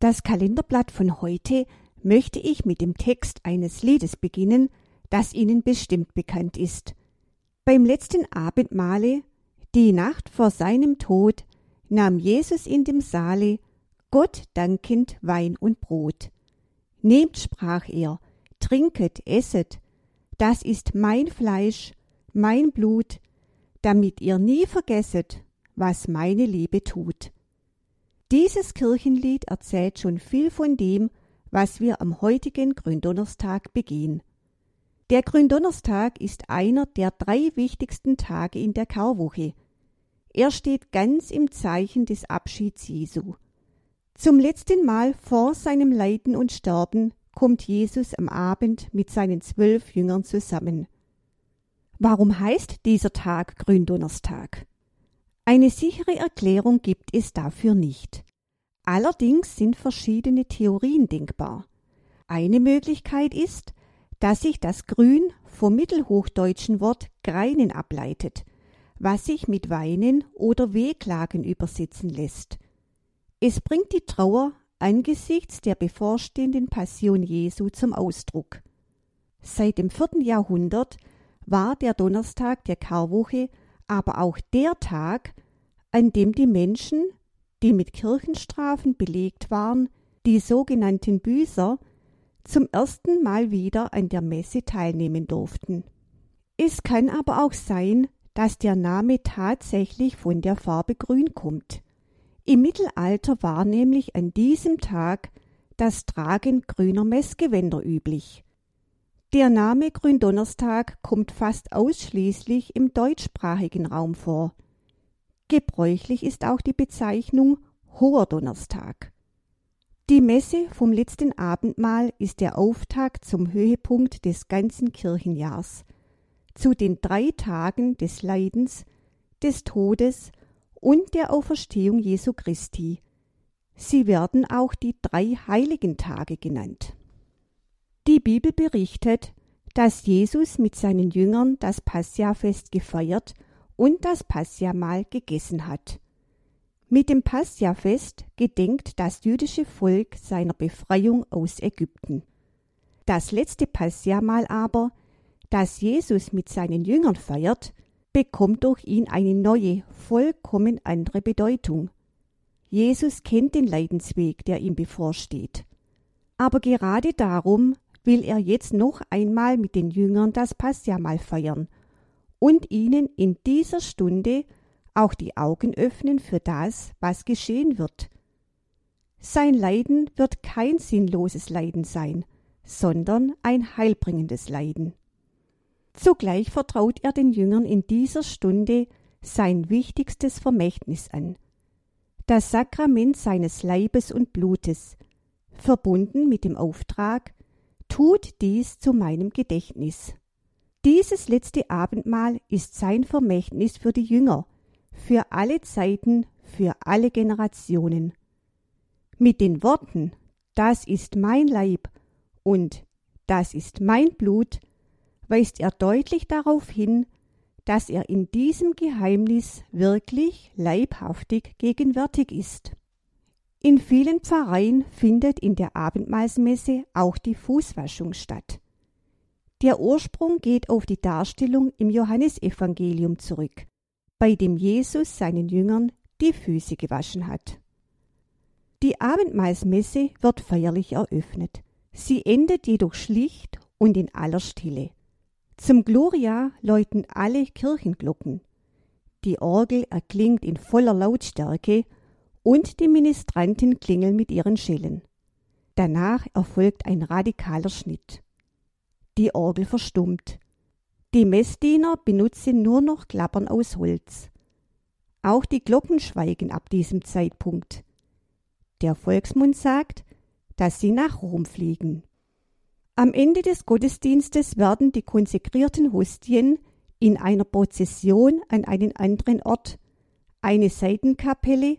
Das Kalenderblatt von heute möchte ich mit dem Text eines Liedes beginnen, das Ihnen bestimmt bekannt ist. Beim letzten Abendmahle, die Nacht vor seinem Tod, nahm Jesus in dem Saale Gott dankend Wein und Brot. Nehmt, sprach er, trinket, esset, das ist mein Fleisch, mein Blut, damit ihr nie vergesset, was meine Liebe tut. Dieses Kirchenlied erzählt schon viel von dem, was wir am heutigen Gründonnerstag begehen. Der Gründonnerstag ist einer der drei wichtigsten Tage in der Karwoche. Er steht ganz im Zeichen des Abschieds Jesu. Zum letzten Mal vor seinem Leiden und Sterben kommt Jesus am Abend mit seinen zwölf Jüngern zusammen. Warum heißt dieser Tag Gründonnerstag? Eine sichere Erklärung gibt es dafür nicht. Allerdings sind verschiedene Theorien denkbar. Eine Möglichkeit ist, dass sich das Grün vom mittelhochdeutschen Wort greinen ableitet, was sich mit weinen oder wehklagen übersetzen lässt. Es bringt die Trauer angesichts der bevorstehenden Passion Jesu zum Ausdruck. Seit dem vierten Jahrhundert war der Donnerstag der Karwoche aber auch der Tag, an dem die Menschen, die mit Kirchenstrafen belegt waren, die sogenannten Büßer, zum ersten Mal wieder an der Messe teilnehmen durften. Es kann aber auch sein, dass der Name tatsächlich von der Farbe Grün kommt. Im Mittelalter war nämlich an diesem Tag das Tragen grüner Messgewänder üblich. Der Name Gründonnerstag kommt fast ausschließlich im deutschsprachigen Raum vor. Gebräuchlich ist auch die Bezeichnung Hoher Donnerstag. Die Messe vom letzten Abendmahl ist der Auftakt zum Höhepunkt des ganzen Kirchenjahrs, zu den drei Tagen des Leidens, des Todes und der Auferstehung Jesu Christi. Sie werden auch die drei heiligen Tage genannt. Die Bibel berichtet, dass Jesus mit seinen Jüngern das Passiafest gefeiert und das Passiamahl gegessen hat. Mit dem Passiafest gedenkt das jüdische Volk seiner Befreiung aus Ägypten. Das letzte Passiamahl aber, das Jesus mit seinen Jüngern feiert, bekommt durch ihn eine neue, vollkommen andere Bedeutung. Jesus kennt den Leidensweg, der ihm bevorsteht. Aber gerade darum will er jetzt noch einmal mit den Jüngern das Passiamahl feiern und ihnen in dieser Stunde auch die Augen öffnen für das, was geschehen wird. Sein Leiden wird kein sinnloses Leiden sein, sondern ein heilbringendes Leiden. Zugleich vertraut er den Jüngern in dieser Stunde sein wichtigstes Vermächtnis an, das Sakrament seines Leibes und Blutes, verbunden mit dem Auftrag, tut dies zu meinem Gedächtnis. Dieses letzte Abendmahl ist sein Vermächtnis für die Jünger, für alle Zeiten, für alle Generationen. Mit den Worten Das ist mein Leib und Das ist mein Blut weist er deutlich darauf hin, dass er in diesem Geheimnis wirklich leibhaftig gegenwärtig ist. In vielen Pfarreien findet in der Abendmahlsmesse auch die Fußwaschung statt. Der Ursprung geht auf die Darstellung im Johannesevangelium zurück, bei dem Jesus seinen Jüngern die Füße gewaschen hat. Die Abendmahlsmesse wird feierlich eröffnet. Sie endet jedoch schlicht und in aller Stille. Zum Gloria läuten alle Kirchenglocken. Die Orgel erklingt in voller Lautstärke und die Ministranten klingeln mit ihren Schellen. Danach erfolgt ein radikaler Schnitt. Die Orgel verstummt. Die Messdiener benutzen nur noch Klappern aus Holz. Auch die Glocken schweigen ab diesem Zeitpunkt. Der Volksmund sagt, dass sie nach Rom fliegen. Am Ende des Gottesdienstes werden die konsekrierten Hostien in einer Prozession an einen anderen Ort, eine Seitenkapelle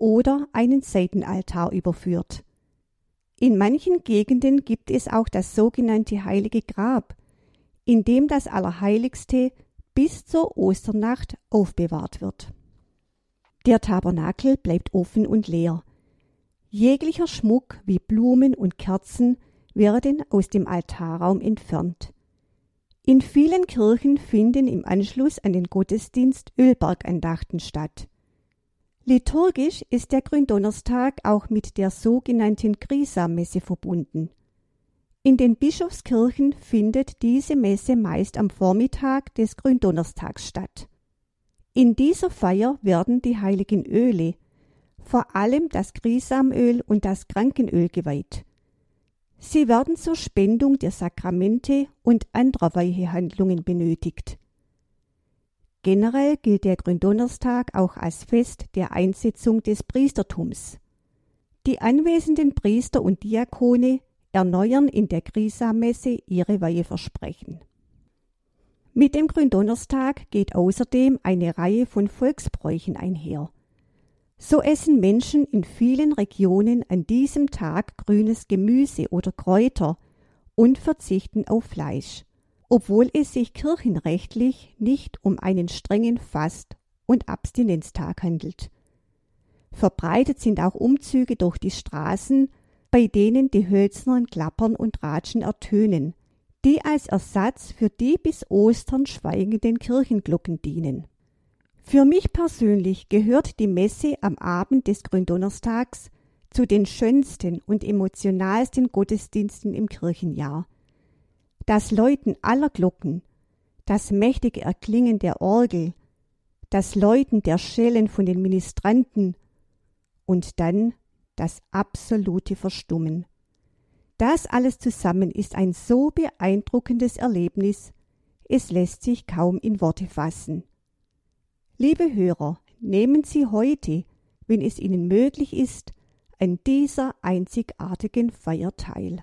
oder einen Seitenaltar überführt. In manchen Gegenden gibt es auch das sogenannte heilige Grab, in dem das Allerheiligste bis zur Osternacht aufbewahrt wird. Der Tabernakel bleibt offen und leer. Jeglicher Schmuck wie Blumen und Kerzen werden aus dem Altarraum entfernt. In vielen Kirchen finden im Anschluss an den Gottesdienst Ölbergandachten statt. Liturgisch ist der Gründonnerstag auch mit der sogenannten Grisa-Messe verbunden. In den Bischofskirchen findet diese Messe meist am Vormittag des Gründonnerstags statt. In dieser Feier werden die heiligen Öle, vor allem das Grisamöl und das Krankenöl geweiht. Sie werden zur Spendung der Sakramente und anderer Weihehandlungen benötigt. Generell gilt der Gründonnerstag auch als Fest der Einsetzung des Priestertums. Die anwesenden Priester und Diakone erneuern in der Grisa-Messe ihre Weiheversprechen. Mit dem Gründonnerstag geht außerdem eine Reihe von Volksbräuchen einher. So essen Menschen in vielen Regionen an diesem Tag grünes Gemüse oder Kräuter und verzichten auf Fleisch, obwohl es sich kirchenrechtlich nicht um einen strengen Fast- und Abstinenztag handelt. Verbreitet sind auch Umzüge durch die Straßen, bei denen die hölzernen Klappern und Ratschen ertönen, die als Ersatz für die bis Ostern schweigenden Kirchenglocken dienen. Für mich persönlich gehört die Messe am Abend des Gründonnerstags zu den schönsten und emotionalsten Gottesdiensten im Kirchenjahr. Das Läuten aller Glocken, das mächtige Erklingen der Orgel, das Läuten der Schellen von den Ministranten und dann das absolute Verstummen. Das alles zusammen ist ein so beeindruckendes Erlebnis, es lässt sich kaum in Worte fassen. Liebe Hörer, nehmen Sie heute, wenn es Ihnen möglich ist, an dieser einzigartigen Feier teil.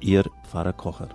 Ihr Pfarrer Kocher.